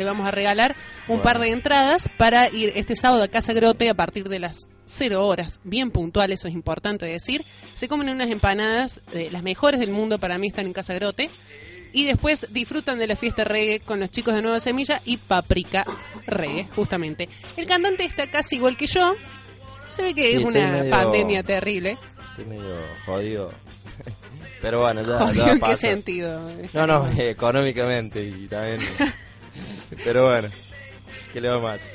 te vamos a regalar un par de entradas para ir este sábado a Casa Grote a partir de las 0 horas, bien puntual, eso es importante decir. Se comen unas empanadas, eh, las mejores del mundo para mí están en Casa Grote. Y después disfrutan de la fiesta reggae con los chicos de Nueva Semilla y Paprika Reggae, justamente. El cantante está casi igual que yo. Se ve que Sí, es una medio- pandemia terrible. Estoy medio jodido. Pero bueno, ya, ya ¿En qué pasa. sentido? No, no, eh, económicamente y también. Pero bueno, ¿qué le va más?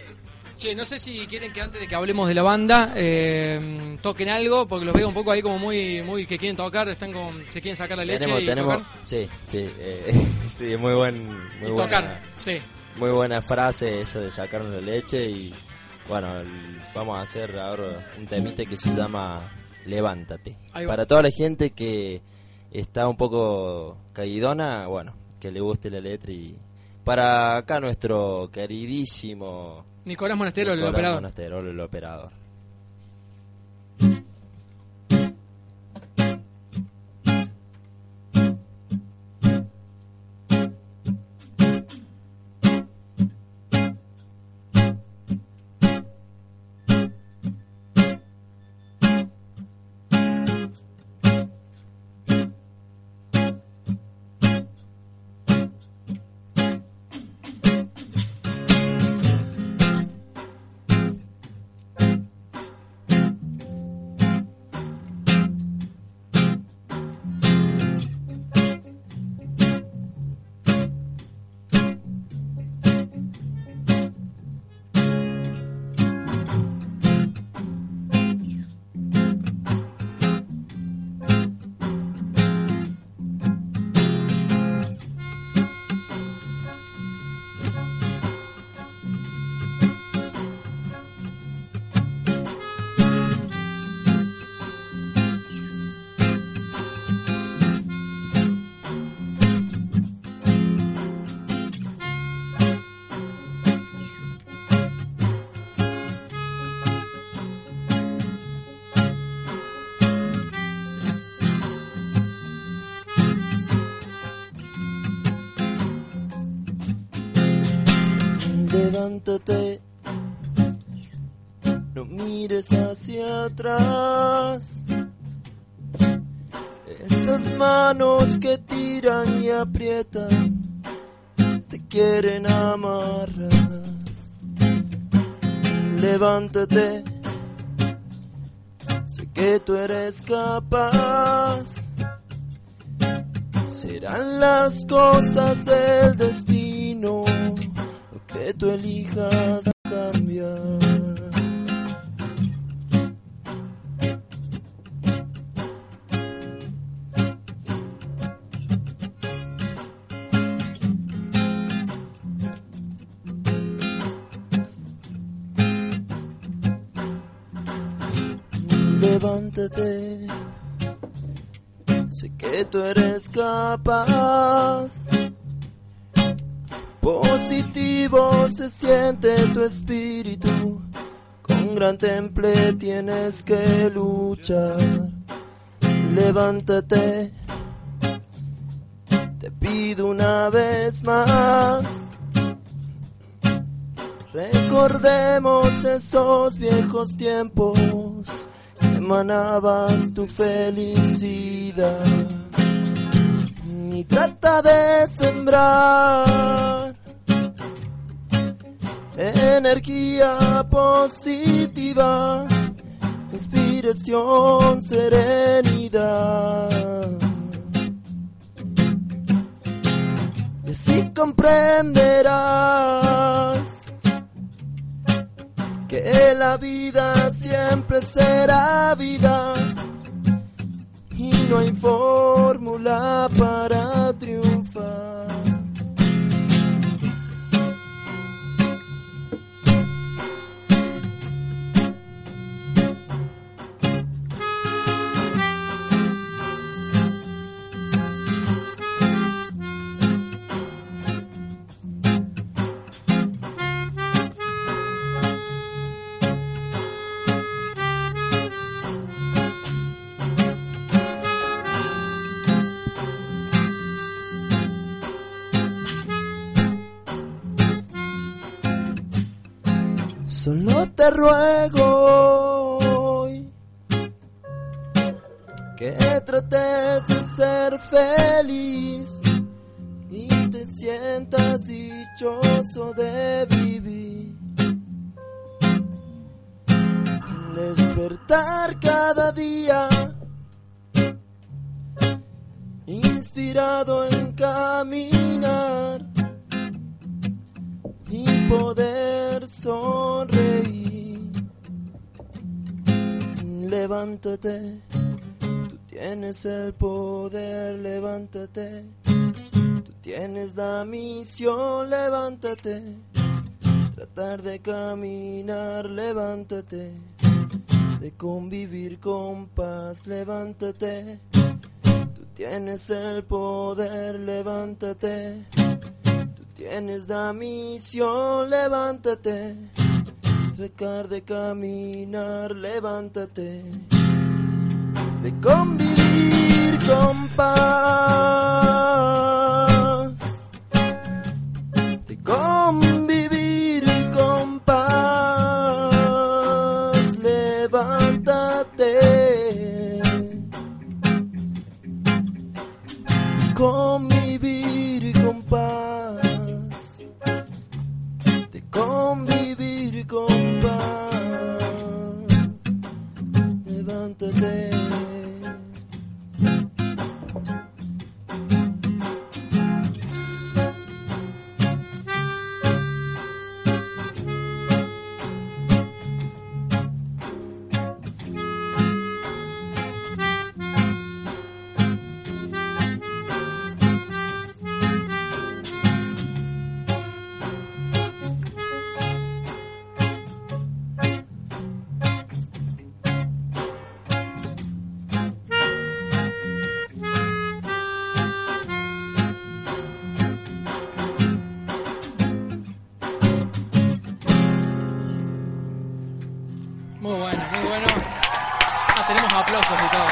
Che, no sé si quieren que antes de que hablemos de la banda eh, toquen algo, porque los veo un poco ahí como muy muy que quieren tocar, están con, se quieren sacar la leche Tenemos, y tenemos, tocar. sí, sí, eh, sí, muy buen, muy Y buena, tocar, sí. muy buena frase eso de sacarnos la leche y bueno, el- vamos a hacer ahora un temite que se llama Levántate. Para toda la gente que está un poco caidona, bueno, que le guste la letra y para acá nuestro queridísimo Nicolás Monastero, el Nicolás operador. Monastero, el operador. Levántate, no mires hacia atrás. Esas manos que tiran y aprietan te quieren amarrar. Levántate, sé que tú eres capaz. Serán las cosas del destino que tú elijas cambiar. Levántate, sé que tú eres capaz. Positivo se siente tu espíritu, con gran temple tienes que luchar. Levántate, te pido una vez más. Recordemos esos viejos tiempos que emanabas tu felicidad y trata de sembrar energía positiva, inspiración, serenidad. Y así comprenderás que la vida siempre será vida y no hay fórmula para triunfar. Solo te ruego que trates de ser feliz y te sientas dichoso de vivir. Despertar cada día inspirado en caminar poder sonreír. Levántate, tú tienes el poder, levántate. Tú tienes la misión, levántate. Tratar de caminar, levántate. De convivir con paz, levántate. Tú tienes el poder, levántate. Tienes la misión, levántate. Tratar de caminar, levántate. De convivir con paz. Aplausos y todo.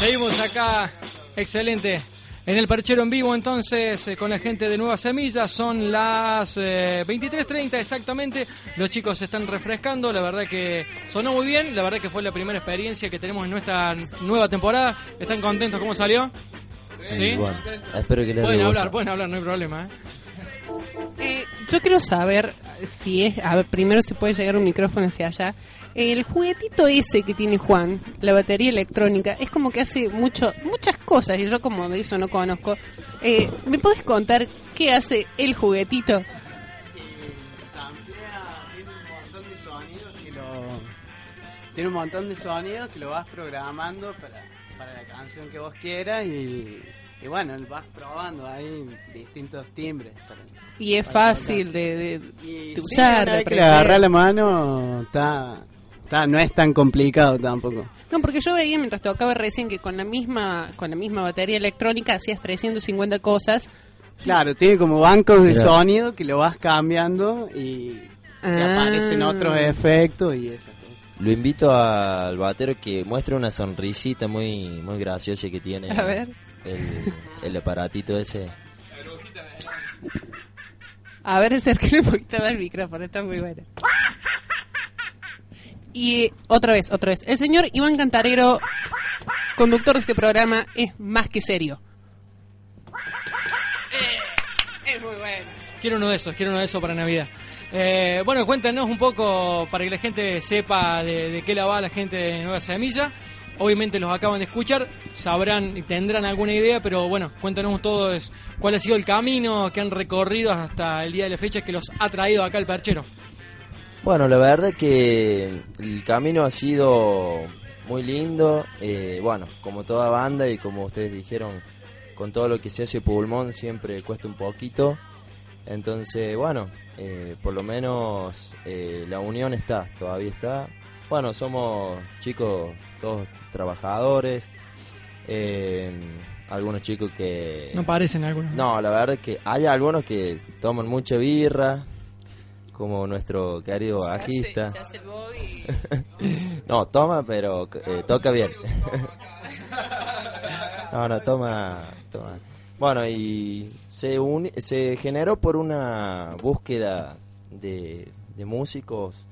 Seguimos acá, excelente. En el perchero en vivo, entonces, eh, con la gente de Nueva Semilla, son las eh, 23.30 exactamente. Los chicos se están refrescando, la verdad que sonó muy bien, la verdad que fue la primera experiencia que tenemos en nuestra nueva temporada. ¿Están contentos cómo salió? ¿Sí? Bueno, espero que les Pueden hablar, pueden hablar, no hay problema. ¿eh? Eh, yo quiero saber si es, a ver, primero si puede llegar un micrófono hacia allá. El juguetito ese que tiene Juan, la batería electrónica, es como que hace mucho, muchas cosas y yo como de eso no conozco. Eh, ¿Me puedes contar qué hace el juguetito? Lo tiene un montón de sonidos que lo vas programando para, para la canción que vos quieras y, y bueno vas probando ahí distintos timbres para- Y es fácil de, de- y de sí, usar, una de que le la mano está, está no es tan complicado tampoco No, porque yo veía mientras tocaba recién que con la misma con la misma batería electrónica hacías 350 cosas. claro tiene como bancos de Mira. sonido que lo vas cambiando y, Ah. aparecen otros efectos y esas cosas Lo invito al batero que muestre una sonrisita muy muy graciosa que tiene. A ver. El, el aparatito ese. A ver, acérquenle un poquito al micrófono, está muy bueno. Y otra vez, otra vez. El señor Iván Cantarero, conductor de este programa, es más que serio. Eh, es muy bueno. Quiero uno de esos, quiero uno de esos para Navidad. Eh, bueno, cuéntanos un poco para que la gente sepa de, de qué la va la gente de Nueva Semilla. Obviamente los acaban de escuchar, sabrán y tendrán alguna idea, pero bueno, cuéntanos todos cuál ha sido el camino que han recorrido hasta el día de la fecha que los ha traído acá el perchero. Bueno, la verdad que el camino ha sido muy lindo. eh, bueno, como toda banda y como ustedes dijeron, con todo lo que se hace pulmón siempre cuesta un poquito. Entonces, bueno, eh, por lo menos eh, la unión está, todavía está. Bueno, somos chicos, todos trabajadores. eh, algunos chicos que... No parecen algunos. No, la verdad es que hay algunos que toman mucha birra, como nuestro querido bajista. Se hace el bobby. No, toma, pero eh, toca bien. no, no, toma, toma. Bueno, y se, uni- se generó por una búsqueda de, de músicos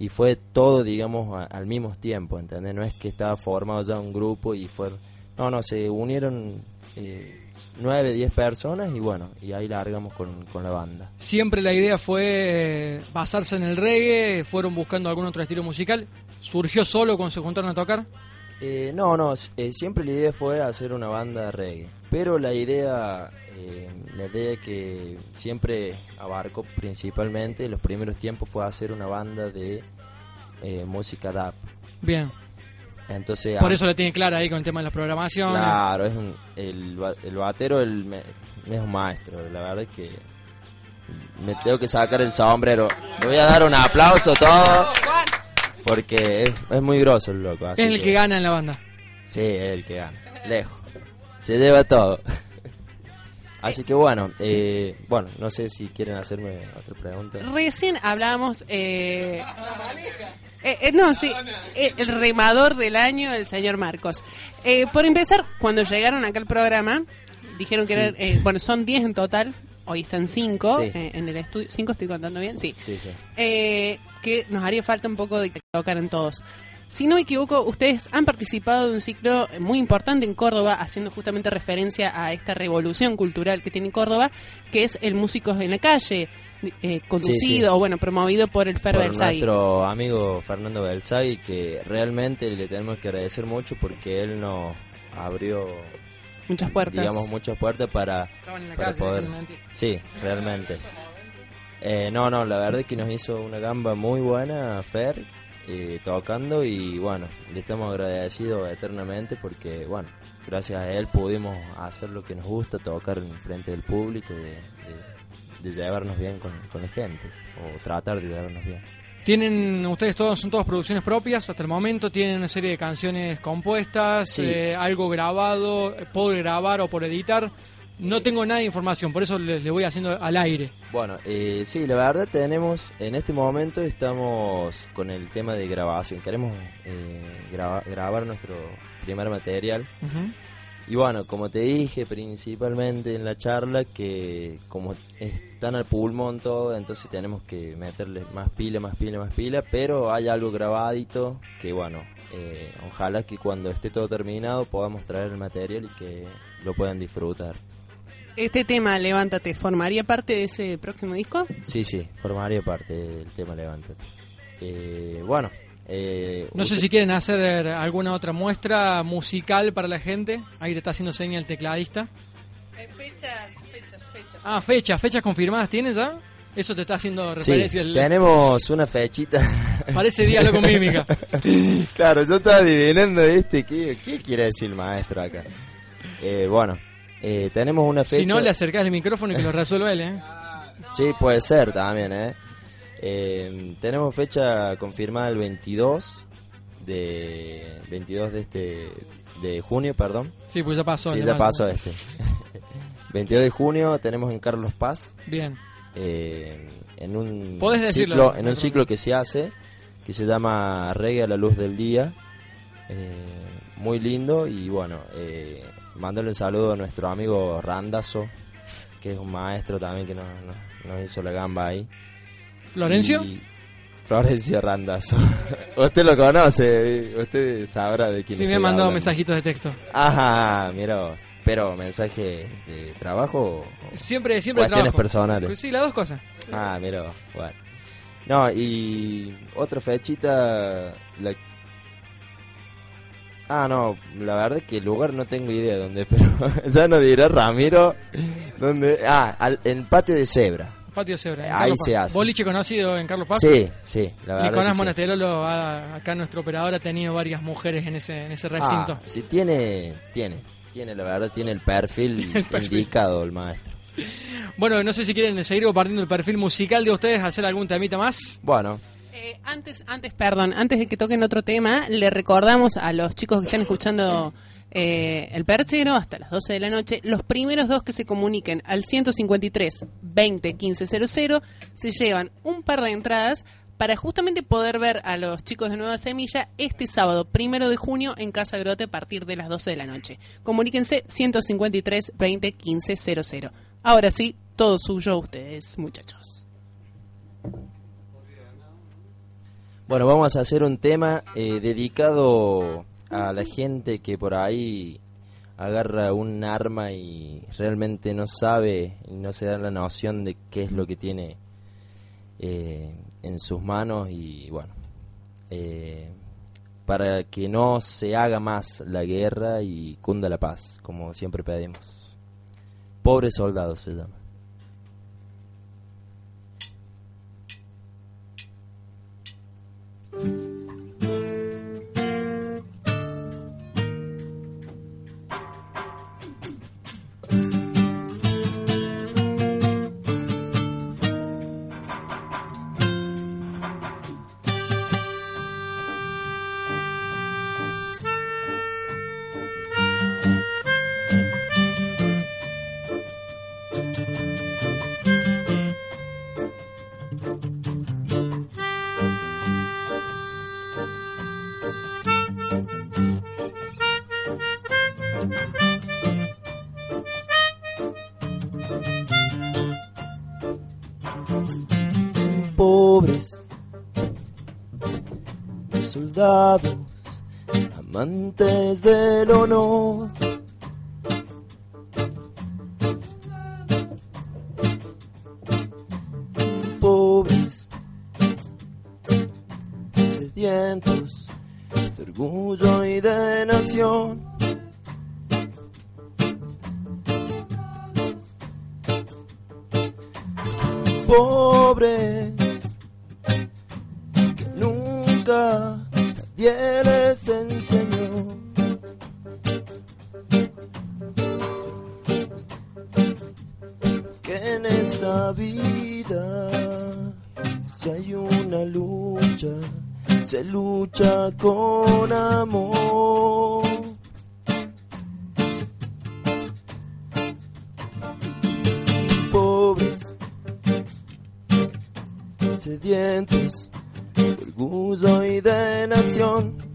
y fue todo, digamos, a- al mismo tiempo, ¿entendés? No es que estaba formado ya un grupo y fue... No, no, se unieron eh, nueve, diez personas y bueno, y ahí largamos con, con la banda. Siempre la idea fue eh, basarse en el reggae, fueron buscando algún otro estilo musical. ¿Surgió solo cuando se juntaron a tocar? Eh, no, no, eh, siempre la idea fue hacer una banda de reggae, pero la idea, eh, la idea que siempre abarcó principalmente en los primeros tiempos fue hacer una banda de eh, música dub. Bien. Entonces, Por eso la tiene clara ahí con el tema de las programaciones. claro, es un- el, el batero el, me- es un maestro, la verdad es que me tengo que sacar el sombrero. Le voy a dar un aplauso a todos porque es, es muy grosso el loco. así es el que gana en la banda. Sí, es el que gana. Lejos. Se lleva todo. Así que bueno, eh, bueno, no sé si quieren hacerme otra pregunta. Recién hablábamos. Eh, eh, eh, no, sí, eh, el remador del año, el señor Marcos. Eh, por empezar, cuando llegaron acá al programa, dijeron que Sí. eran, eh, bueno, son 10 en total, hoy están 5 Sí. en el estudio. ¿5 estoy contando bien? Sí. Sí, sí. Eh, que nos haría falta un poco de que tocaran todos. Si no me equivoco, ustedes han participado de un ciclo muy importante en Córdoba, haciendo justamente referencia a esta revolución cultural que tiene Córdoba, que es el Músicos en la Calle, eh, conducido Sí, sí. o bueno, promovido por el Fer Por nuestro amigo Fernando Belzagui, que realmente le tenemos que agradecer mucho porque él nos abrió, Muchas puertas. digamos, muchas puertas para, Estaban en la para calle, poder... Sí, realmente. Eh, no, no, la verdad es que nos hizo una gamba muy buena Fer eh, tocando y bueno, le estamos agradecidos eternamente porque bueno, gracias a él pudimos hacer lo que nos gusta, tocar en frente del público, de, de- de llevarnos bien con, con la gente o tratar de llevarnos bien. Tienen, ustedes todos, son todas producciones propias hasta el momento, tienen una serie de canciones compuestas, Sí. eh, algo grabado, eh, por grabar o por editar. No tengo nada de información, por eso le, le voy haciendo al aire. Bueno, eh, sí, la verdad tenemos, en este momento estamos con el tema de grabación, queremos eh, graba- grabar nuestro primer material. Y bueno, como te dije principalmente en la charla, que como están al pulmón todo, entonces tenemos que meterle más pila, más pila, más pila, pero hay algo grabadito que bueno, eh, ojalá que cuando esté todo terminado podamos traer el material y que lo puedan disfrutar. Este tema, Levántate, ¿formaría parte de ese próximo disco? Sí, sí, formaría parte del tema Levántate. Eh, bueno, eh, No sé si quieren hacer alguna otra muestra musical para la gente. Ahí te está haciendo seña el tecladista. fechas, fechas, fechas. Ah, fechas, fechas confirmadas tienes ya. Eso te está haciendo Sí, referencia. el- tenemos una fechita. Parece diálogo con mímica. claro, yo estaba adivinando, ¿viste? ¿Qué, qué quiere decir el maestro acá? Eh, bueno, eh, tenemos una fecha. Si no, le acercás el micrófono y que lo resuelva él, ¿eh? Sí, puede ser también, ¿eh? Eh, tenemos fecha confirmada el 22 de 22 de este de junio, perdón. Sí, pues ya pasó. Sí, ya pasó este. 22 de junio tenemos en Carlos Paz Bien. eh, en un Podés decirlo, ciclo, en un ciclo que se hace que se llama Reggae a la luz del día. eh, muy lindo y bueno, eh, mándale un saludo a nuestro amigo Randazo, que es un maestro también que nos, nos- nos hizo la gamba ahí. ¿Florencio? Y- Florencio Randazo. usted lo conoce, usted sabrá de quién Sí, me ha mandado hablando. mensajitos de texto. Ajá, mira vos. Pero mensaje de trabajo. o- Siempre, siempre Cuestiones trabajo. personales. Sí, las dos cosas. Ah, mira vos. Bueno. No, y otra fechita. La... Ah, no, la verdad es que el lugar no tengo idea de dónde, pero ya nos dirá Ramiro dónde. Ah, al, en Patio de Cebra. Patio Cebra. en Ahí se hace. Boliche conocido en Carlos Paz. Sí, sí, la verdad. Nicolás que sí. Monasterolo, ha- acá nuestro operador, ha tenido varias mujeres en ese, en ese recinto. Ah, sí, tiene, tiene, tiene, la verdad, tiene el perfil, El perfil. indicado el maestro. Bueno, no sé si quieren seguir compartiendo el perfil musical de ustedes, hacer algún temita más. Bueno, Eh, antes, antes, perdón, antes de que toquen otro tema, le recordamos a los chicos que están escuchando eh, el perchero hasta las 12 de la noche, los primeros dos que se comuniquen al 153 20 15 00 se llevan un par de entradas para justamente poder ver a los chicos de Nueva Semilla este sábado, primero de junio, en Casa Grote a partir de las 12 de la noche. Comuníquense 153 20 15 00. Ahora sí, todo suyo ustedes, muchachos. Bueno, vamos a hacer un tema eh, dedicado a la gente que por ahí agarra un arma y realmente no sabe y no se da la noción de qué es lo que tiene eh, en sus manos y bueno, eh, para que no se haga más la guerra y cunda la paz, como siempre pedimos. Pobres soldados se llama. Amantes del honor. Sedientos, de orgullo y de nación.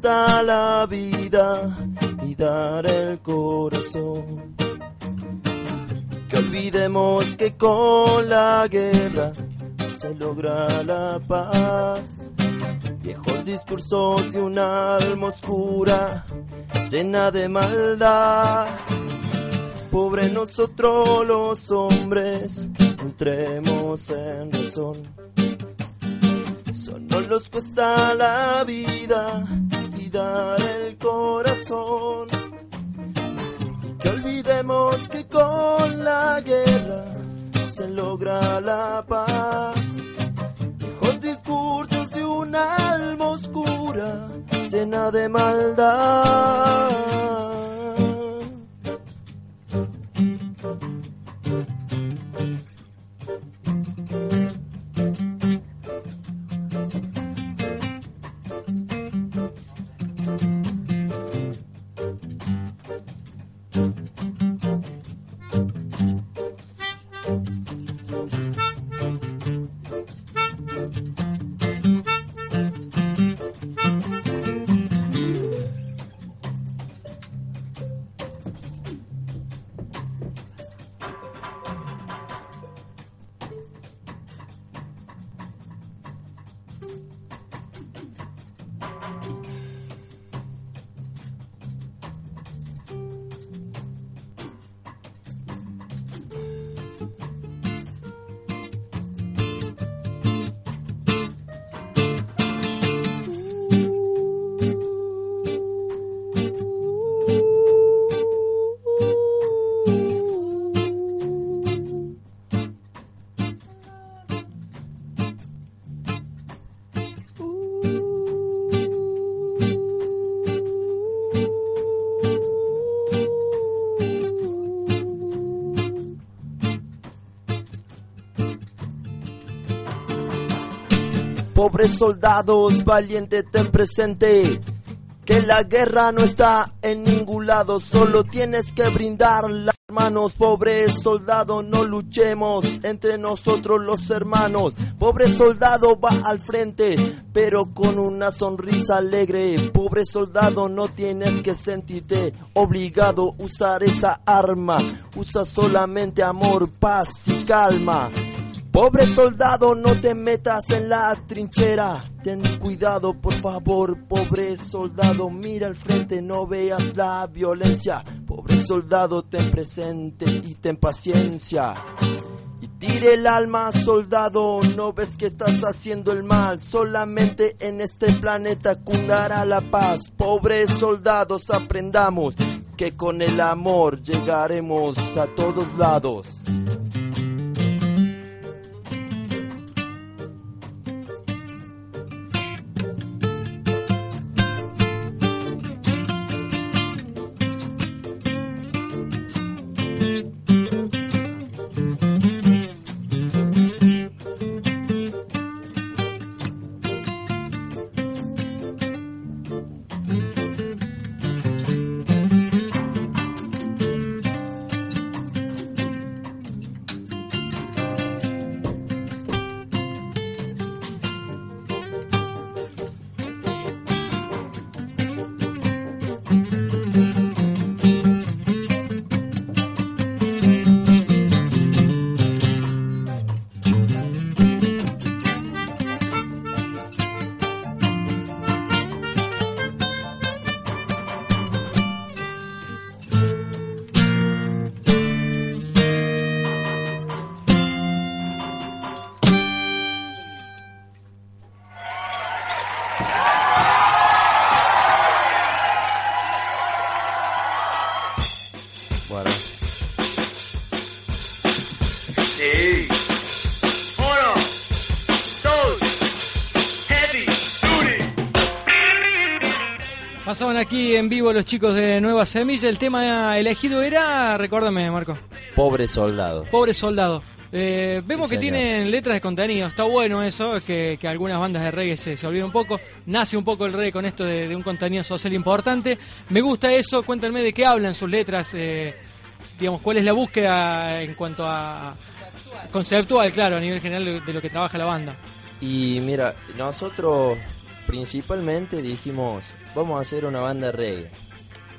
Cuesta la vida y dar el corazón. Que olvidemos que con la guerra se logra la paz. Viejos discursos de un alma oscura llena de maldad. Pobre nosotros los hombres, entremos en razón. Solo nos cuesta la vida y dar el corazón. Que olvidemos que con la guerra se logra la paz. Viejos discursos de un alma oscura llena de maldad. Pobres soldados, valiente ten presente que la guerra no está en ningún lado, solo tienes que brindar las manos, pobre soldado, no luchemos entre nosotros los hermanos, pobre soldado va al frente, pero con una sonrisa alegre, pobre soldado, no tienes que sentirte obligado a usar esa arma, usa solamente amor, paz y calma. Pobre soldado, no te metas en la trinchera. Ten cuidado, por favor, pobre soldado. Mira al frente, no veas la violencia. Pobre soldado, ten presente y ten paciencia. Y tire el alma, soldado, no ves que estás haciendo el mal. Solamente en este planeta cundará la paz. Pobres soldados, aprendamos que con el amor llegaremos a todos lados. Aquí en vivo los chicos de Nueva Semilla. El tema elegido era, recuérdame, Marco, pobre soldado. Pobre Soldado. Eh, vemos Sí, que señor. tienen letras de contenido. Está bueno eso, que, que algunas bandas de reggae se, se olvidan un poco. Nace un poco el reggae con esto de, de un contenido social importante. Me gusta eso. Cuéntenme de qué hablan sus letras. eh, digamos, cuál es la búsqueda en cuanto a conceptual, claro, a nivel general de lo que trabaja la banda. Y mira, nosotros principalmente dijimos, vamos a hacer una banda reggae.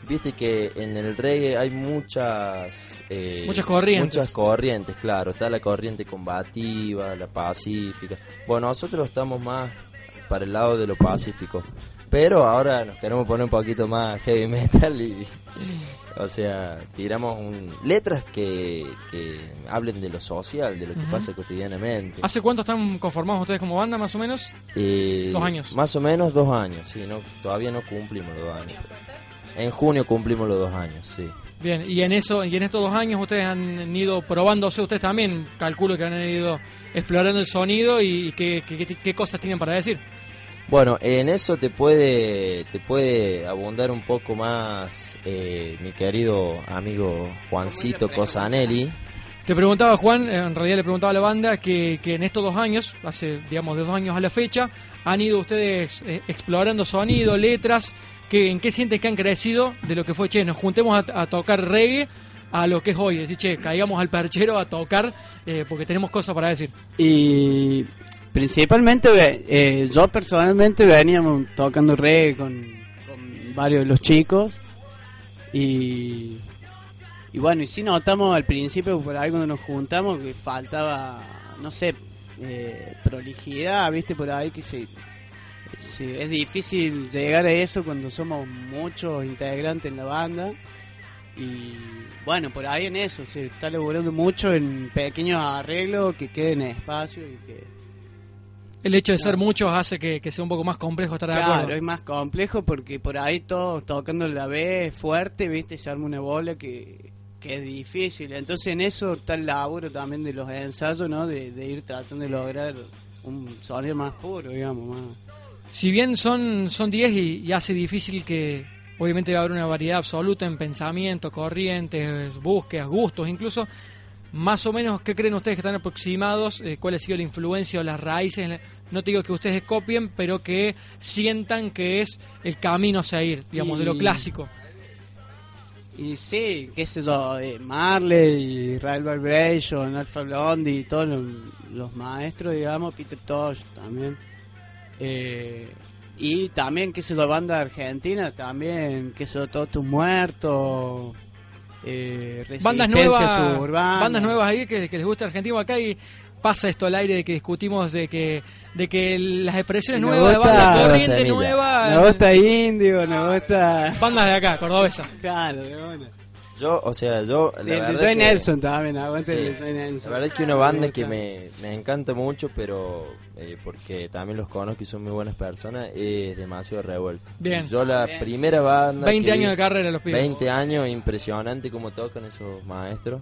Viste que en el reggae hay muchas... eh, Muchas corrientes. Muchas corrientes, claro. Está la corriente combativa, la pacífica. Bueno, nosotros estamos más para el lado de lo pacífico. Pero ahora nos queremos poner un poquito más heavy metal y... O sea, tiramos un- letras que, que hablen de lo social, de lo que pasa cotidianamente. ¿Hace cuánto están conformados ustedes como banda, más o menos? Eh, Dos años. Más o menos dos años, sí, no, todavía no cumplimos los dos años. En junio cumplimos los dos años, sí. Bien, y en eso y en estos dos años ustedes han ido probándose, ustedes también calculo que han ido explorando el sonido y qué, qué, qué- qué cosas tienen para decir. Bueno, en eso te puede, te puede abundar un poco más eh, mi querido amigo Juancito Cosanelli. Te preguntaba Juan, en realidad le preguntaba a la banda que, que en estos dos años, hace digamos de dos años a la fecha, han ido ustedes eh, explorando sonido, letras, que, ¿en qué sienten que han crecido de lo que fue, che, nos juntemos a, a tocar reggae a lo que es hoy? Decir, che, caigamos al perchero a tocar eh, porque tenemos cosas para decir. Y principalmente eh, yo personalmente veníamos tocando reggae con, con varios de los chicos y, y bueno, y sí notamos al principio por ahí cuando nos juntamos que faltaba, no sé, eh, prolijidad, viste por ahí que se, se- es difícil llegar a eso cuando somos muchos integrantes en la banda. Y bueno, por ahí en eso se está laburando mucho en pequeños arreglos que queden espacio y que El hecho de ser Claro. muchos hace que, que sea un poco más complejo estar de claro, acuerdo. es más complejo porque por ahí todos tocando la vez fuerte, viste, se arma una bola que, que es difícil. Entonces en eso está el laburo también de los ensayos, ¿no? De, de ir tratando de lograr un sonido más puro, digamos, más... Si bien son son 10 y, y hace difícil que obviamente va a haber una variedad absoluta en pensamiento, corrientes, búsquedas, gustos incluso, más o menos, ¿qué creen ustedes que están aproximados? Eh, ¿Cuál ha sido la influencia o las raíces no te digo que ustedes copien, pero que sientan que es el camino a seguir, digamos, de lo clásico. Y sí, qué sé yo, eh, Marley y Rael Vibration, Alpha Blondie y todos los, los maestros, digamos, Peter Tosh también. Eh, y también, qué sé yo, banda argentina, también, qué sé yo, Todos tus muertos, eh, Bandas nuevas, Suburbana. bandas nuevas ahí que, que les gusta argentino acá y pasa esto al aire de que discutimos de que de que las expresiones nuevas de gusta- banda corriente nueva Me gusta Índigo, me gusta... bandas de acá, cordobesas. Claro, de una. Yo, o sea, yo... La El de Nelson también, aguante el Sí. Soy Nelson. La verdad es que una banda Me que me, me encanta mucho, pero eh, porque también los conozco y son muy buenas personas, es demasiado revuelto. Bien. Yo la Bien. primera banda... 20 que años de carrera los pibes. 20 años, impresionante cómo tocan esos maestros.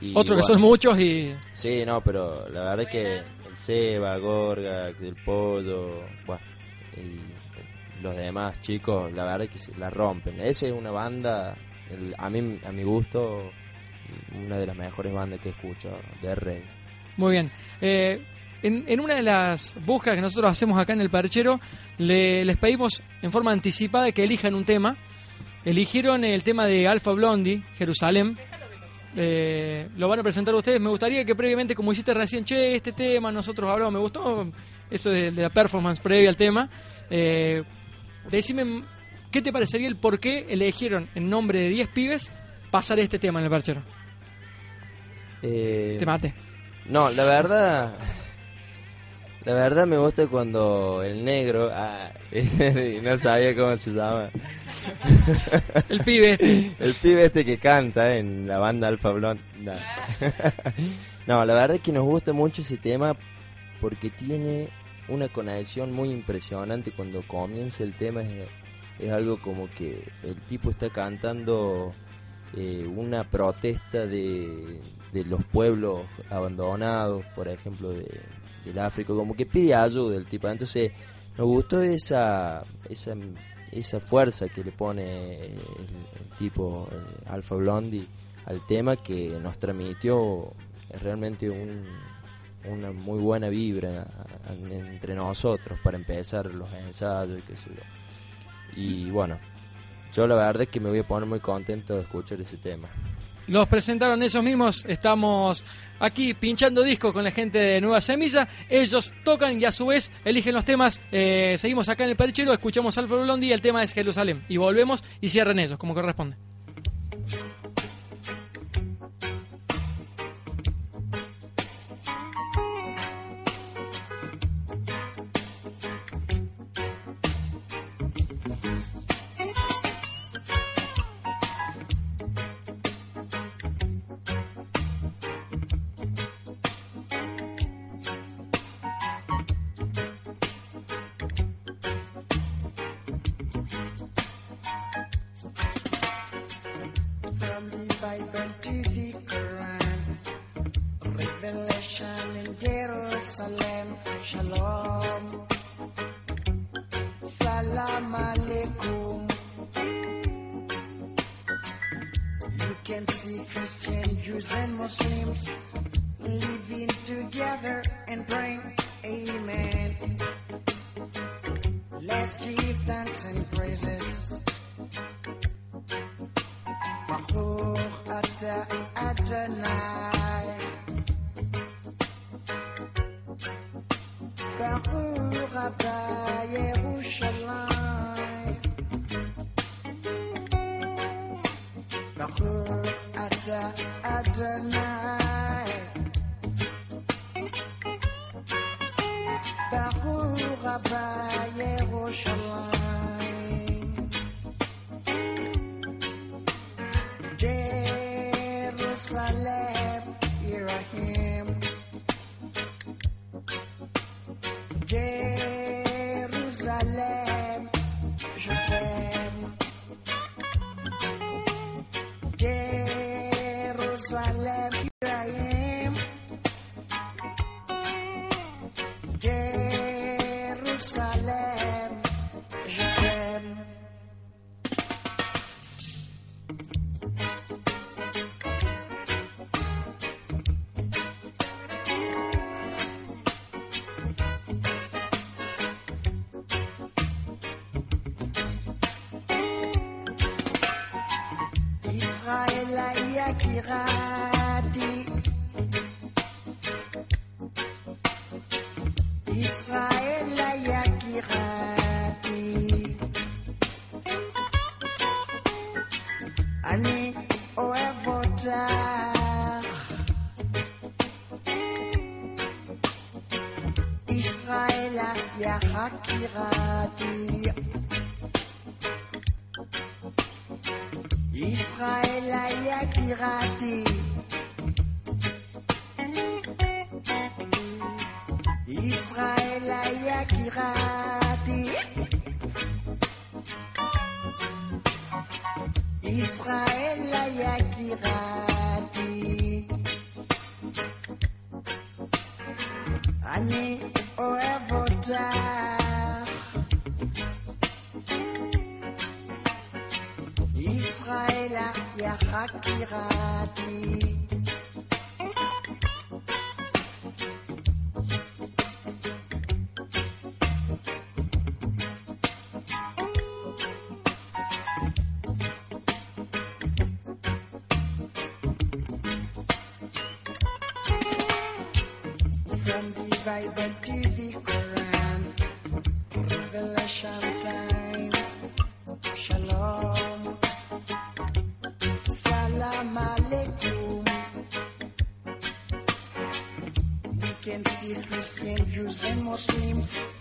Y, Otro que bueno, son muchos y Sí, no, pero la verdad es que el Seba, Gorga, el Pollo, bueno, y los demás chicos, la verdad es que la rompen. Esa es una banda, a mí, a mi gusto, una de las mejores bandas que escucho de reggae. Muy bien. Eh, en, en una de las búsquedas que nosotros hacemos acá en el Perchero, le- les pedimos en forma anticipada que elijan un tema. Eligieron el tema de Alpha Blondie, Jerusalén. Eh, lo van a presentar ustedes. Me gustaría que previamente, como hiciste recién, che, este tema nosotros hablamos, me gustó eso de, de la performance previa al tema. Eh, decime, ¿qué te parecería el por qué eligieron en nombre de 10 pibes pasar este tema en el Perchero? Eh, Te mate. no, la verdad, la verdad me gusta cuando el negro, ah, no sabía cómo se llama. El pibe este. El pibe este que canta en la banda Alfa Blond. No. No, la verdad es que nos gusta mucho ese tema porque tiene una conexión muy impresionante cuando comienza el tema. Es, es algo como que el tipo está cantando eh, una protesta de, de los pueblos abandonados, por ejemplo, de, del África, como que pide ayuda el tipo. Entonces, nos gustó esa, esa, esa fuerza que le pone el, tipo, Alfa Blondie, al tema que nos transmitió realmente un, una muy buena vibra entre nosotros para empezar los ensayos, qué sé yo. Y bueno, yo la verdad es que me voy a poner muy contento de escuchar ese tema. Los presentaron ellos mismos. Estamos aquí pinchando discos con la gente de Nueva Semilla. Ellos tocan y a su vez eligen los temas. Eh, seguimos acá en el Perchero, escuchamos Alfa Blondie y el tema es Jerusalén. Y volvemos y cierran ellos, como corresponde. using Muslims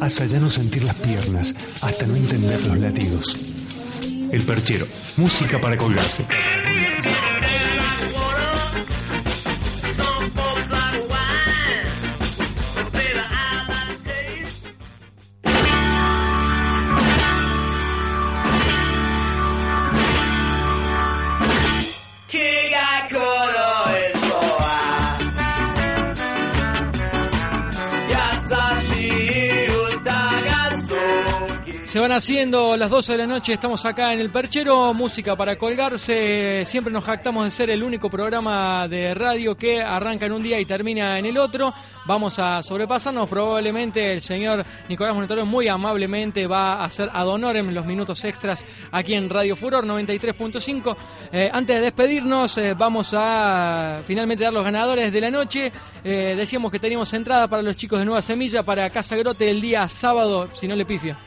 hasta ya no sentir las piernas, hasta no entender los latidos. El perchero, música para colgarse. Haciendo las 12 de la noche, estamos acá en el Perchero, música para colgarse. Siempre nos jactamos de ser el único programa de radio que arranca en un día y termina en el otro. Vamos a sobrepasarnos, probablemente el señor Nicolás Monetoro muy amablemente va a hacer ad honorem los minutos extras aquí en Radio Furor 93.5. Eh, antes de despedirnos, eh, vamos a finalmente dar los ganadores de la noche. Eh, decíamos que teníamos entrada para los chicos de Nueva Semilla para Casa Grote el día sábado, si no le pifia.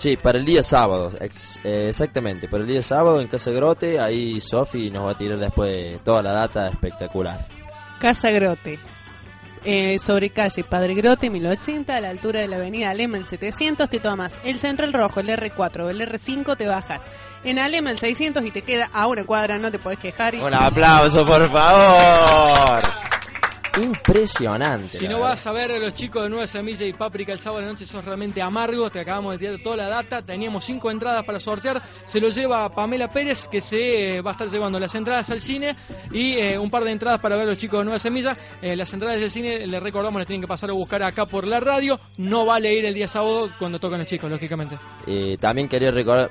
Sí, para el día sábado, ex- eh, exactamente, para el día sábado en Casa Grote, ahí Sofi nos va a tirar después toda la data espectacular. Casa Grote. Eh, sobre calle Padre Grote 1080 a la altura de la avenida Alemán 700 te tomas el Central Rojo, el R4 o el R5 te bajas en Alemán 600 y te queda a una cuadra, no te podés quejar. y- Un aplauso, por favor. Impresionante. Si no verdad. vas a ver a los chicos de Nueva Semilla y Páprica el sábado de la noche, sos realmente amargo. Te acabamos de tirar toda la data. Teníamos cinco entradas para sortear. Se lo lleva Pamela Pérez, que se eh, va a estar llevando las entradas al cine y eh, un par de entradas para ver a los chicos de Nueva Semilla. Eh, las entradas del cine, les recordamos, las tienen que pasar a buscar acá por la radio. No vale ir el día sábado cuando tocan los chicos, lógicamente. También quería recordar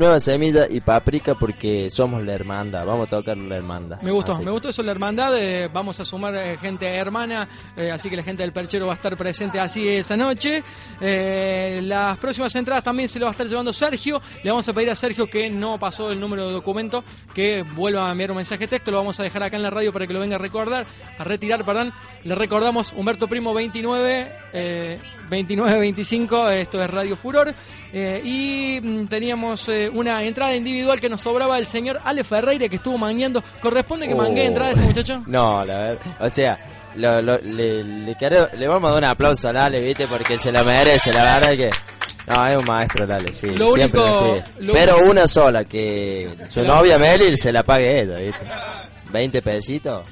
Nueva Semilla y Paprika porque somos la hermandad. Vamos a tocar la hermandad. Me gustó, Así me gustó eso, la hermandad. eh, vamos a sumar eh, gente hermana, eh, así que la gente del perchero va a estar presente así esa noche. Las próximas entradas también se lo va a estar llevando Sergio. Le vamos a pedir a Sergio que no pasó el número de documento, que vuelva a enviar un mensaje de texto. Lo vamos a dejar acá en la radio para que lo venga a recordar, a retirar, perdón. Le recordamos Humberto Primo 29. Eh, 29-25, esto es Radio Furor. Eh, y mm, teníamos eh, una entrada individual que nos sobraba el señor Ale Ferreira que estuvo mangueando. ¿Corresponde que mangue Oh. entrada ese muchacho? No, la verdad. O sea, lo- lo- le, le, vamos a dar un aplauso a Lale, ¿viste? Porque se la merece, la verdad que. No, es un maestro, Lale, sí. Lo siempre único- lo Pero una sola, que su novia Meli se la pague ella, ¿viste? 20 pesitos.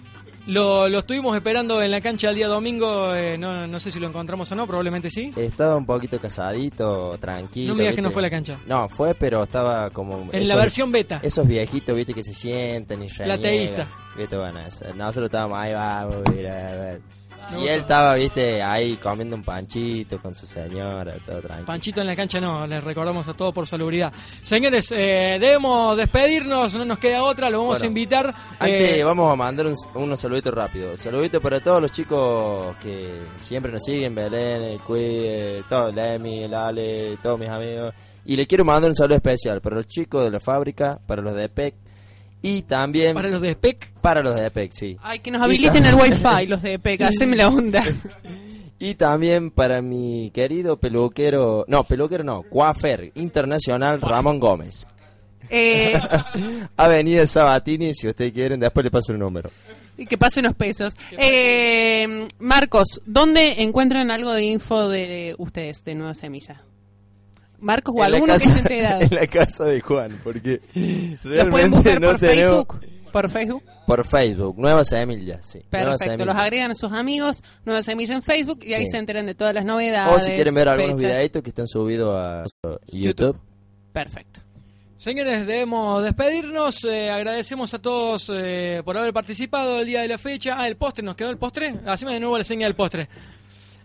Lo, lo estuvimos esperando en la cancha el día domingo. eh, no, no sé si lo encontramos o no, probablemente sí. Estaba un poquito casadito, tranquilo. No me digas que no fue a la cancha. No, fue, pero estaba como. En la versión beta. Esos viejitos, viste, que se sienten y reniegan. Plateísta. Viste, bueno, eso. nosotros estábamos ahí, vamos, mira, a ver. Me Y él estaba, viste, ahí comiendo un panchito con su señora, todo tranquilo. Panchito en la cancha no, les recordamos a todos por salubridad. Señores, eh, debemos despedirnos, no nos queda otra, lo vamos Bueno, a invitar. Antes eh, vamos a mandar un- unos saluditos rápidos. Saluditos para todos los chicos que siempre nos siguen, Belén, el Cui, eh, todo, el Emi, el Ale, todos mis amigos. Y le quiero mandar un saludo especial para los chicos de la fábrica, para los de EPEC y también para los de SPEC, para los de EPEC, sí. Ay, que nos habiliten el wifi los de EPEC, haceme la onda. Y también para mi querido peluquero, no, peluquero no, coafer internacional Ramón Gómez. Eh, Avenida Sabatini, si ustedes quieren, después le paso el número. y que pasen unos pesos. Eh, Marcos, ¿dónde encuentran algo de info de ustedes, de Nueva Semilla? Marcos o alguno que esté enterado. En la casa de Juan, porque pueden realmente buscar no por tenemos... Facebook. Por Facebook. Por Facebook, Nueva Semilla, sí. Perfecto. Semilla. Los agregan a sus amigos, Nueva Semilla en Facebook y ahí Sí. se enteran de todas las novedades. O si quieren ver algunos videitos que están subidos a YouTube. Perfecto. Señores, debemos despedirnos. eh, agradecemos a todos eh, por haber participado el día de la fecha. Ah, el postre, ¿nos quedó el postre? Haceme de nuevo la señal del postre.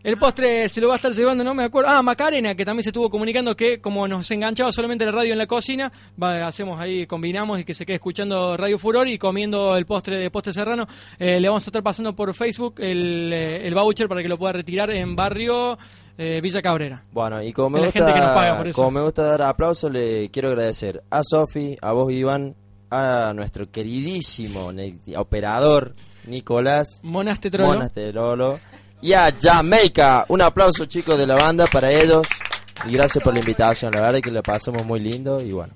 El postre se lo va a estar llevando, no me acuerdo. Ah, Macarena, que también se estuvo comunicando que como nos enganchaba solamente la radio en la cocina, va, hacemos ahí, combinamos y que se quede escuchando Radio Furor y comiendo el postre de Postre Serrano. Eh, le vamos a estar pasando por Facebook el, eh, el voucher para que lo pueda retirar en barrio eh, Villa Cabrera. Bueno, y como me, La gusta, gente que nos paga por eso. como me gusta dar aplausos, le quiero agradecer a Sofi, a vos Iván, a nuestro queridísimo operador Nicolás Monaste Trollo. Y a Jamaica. Un aplauso chicos de la banda para ellos y gracias por la invitación, la verdad que la pasamos muy lindo y bueno.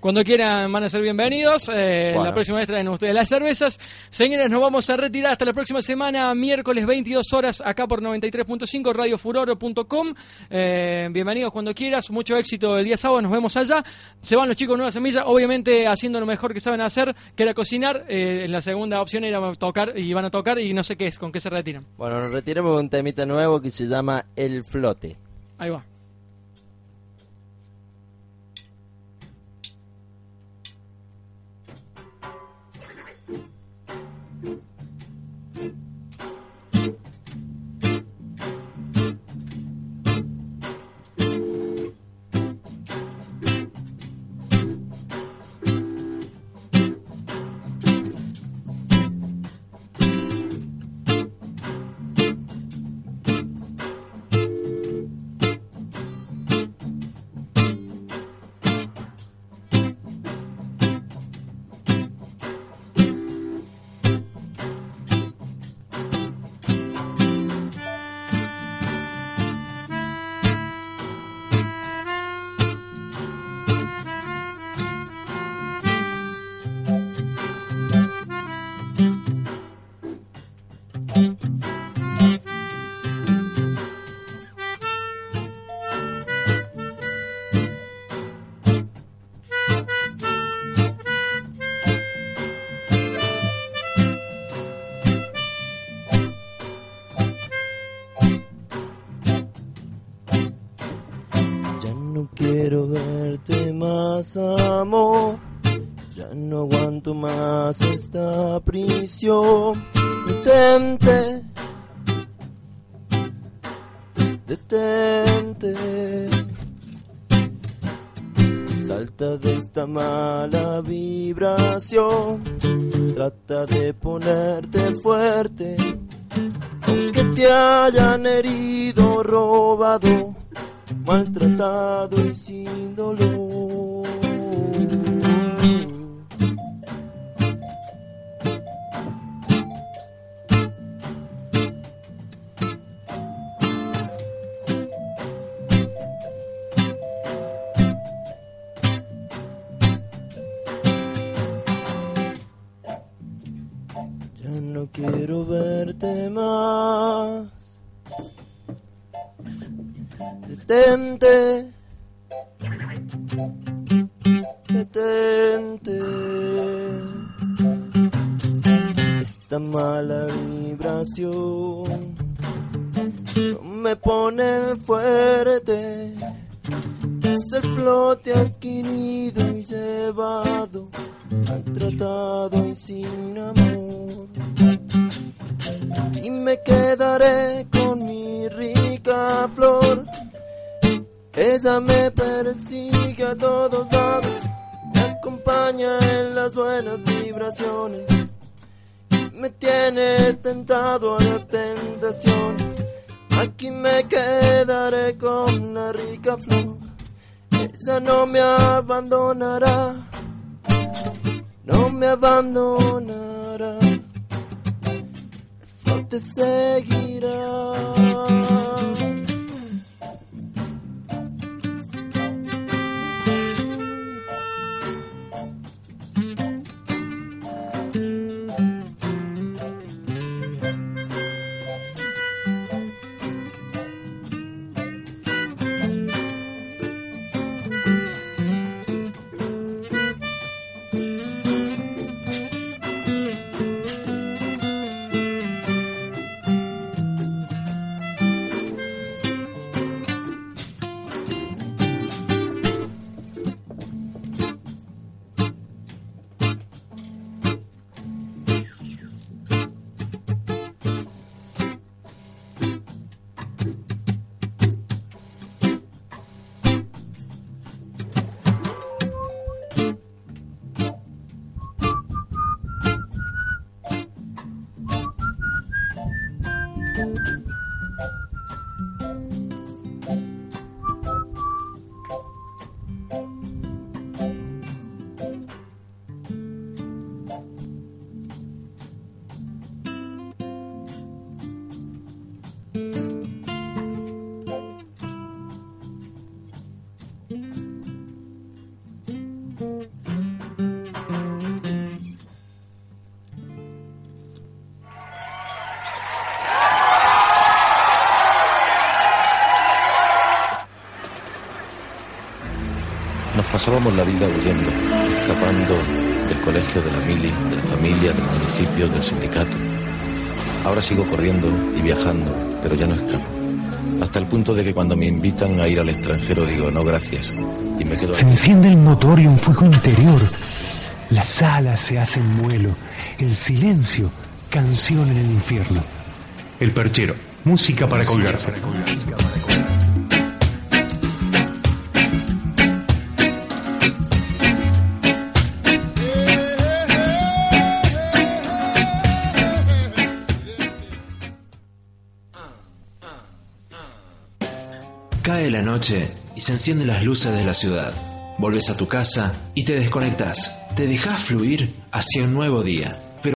Cuando quieran van a ser bienvenidos. Eh, Bueno. La próxima vez traen ustedes las cervezas. Señores, nos vamos a retirar hasta la próxima semana, miércoles 22 horas, acá por 93.5, radiofuroro.com. Eh, bienvenidos cuando quieras. Mucho éxito el día sábado. Nos vemos allá. Se van los chicos Nueva Semilla, obviamente haciendo lo mejor que saben hacer, que era cocinar. Eh, la segunda opción era tocar y van a tocar y no sé qué es, con qué se retiran. Bueno, nos retiramos con un temita nuevo que se llama El Flote. Ahí va. amo. Ya no aguanto más esta prisión. Detente, detente. Salta de esta mala vibración. Trata de ponerte fuerte. Aunque te hayan herido, robado, maltratado y sin dolor. Ella me persigue a todos lados, me acompaña en las buenas vibraciones. Me tiene tentado a la tentación. Aquí me quedaré con la rica flor. Ella no me abandonará. No me abandonará. El te seguirá. Pasábamos la vida huyendo, escapando del colegio, de la mili, de la familia, del municipio, del sindicato. Ahora sigo corriendo y viajando, pero ya no escapo. Hasta el punto de que cuando me invitan a ir al extranjero digo no gracias y me quedo Se enciende el motor y un fuego interior. Las alas se hacen vuelo. El silencio, canción en el infierno. El perchero, música para colgarse. Cae la y se encienden las luces de la ciudad. Volves a tu casa y te desconectas. Te dejas fluir hacia un nuevo día.